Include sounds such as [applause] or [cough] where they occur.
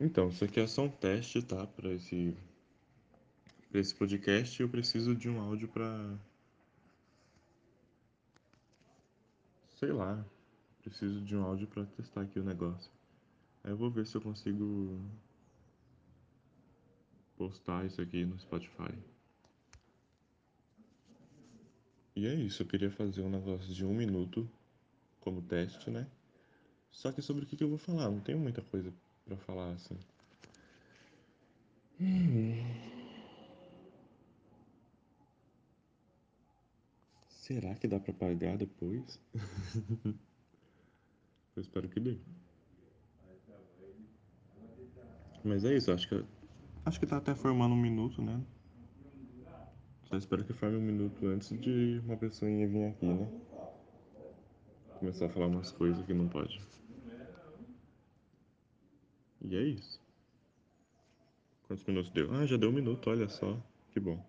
Então, isso aqui é só um teste, tá? Para esse, pra esse podcast, eu preciso de um áudio para. Sei lá. Preciso de um áudio para testar aqui o negócio. Aí eu vou ver se eu consigo postar isso aqui no Spotify. E é isso, eu queria fazer um negócio de um minuto como teste, né? Só que sobre o que, eu vou falar? Não tenho muita coisa para falar assim. Será que dá para pagar depois? [laughs] eu espero que dê. Mas é isso, acho que acho que tá até formando um minuto, né? Só espero que forme um minuto antes de uma pessoinha vir aqui, né? Começar a falar umas coisas que não pode. E é isso. Quantos minutos deu? Ah, já deu um minuto, olha só. Que bom.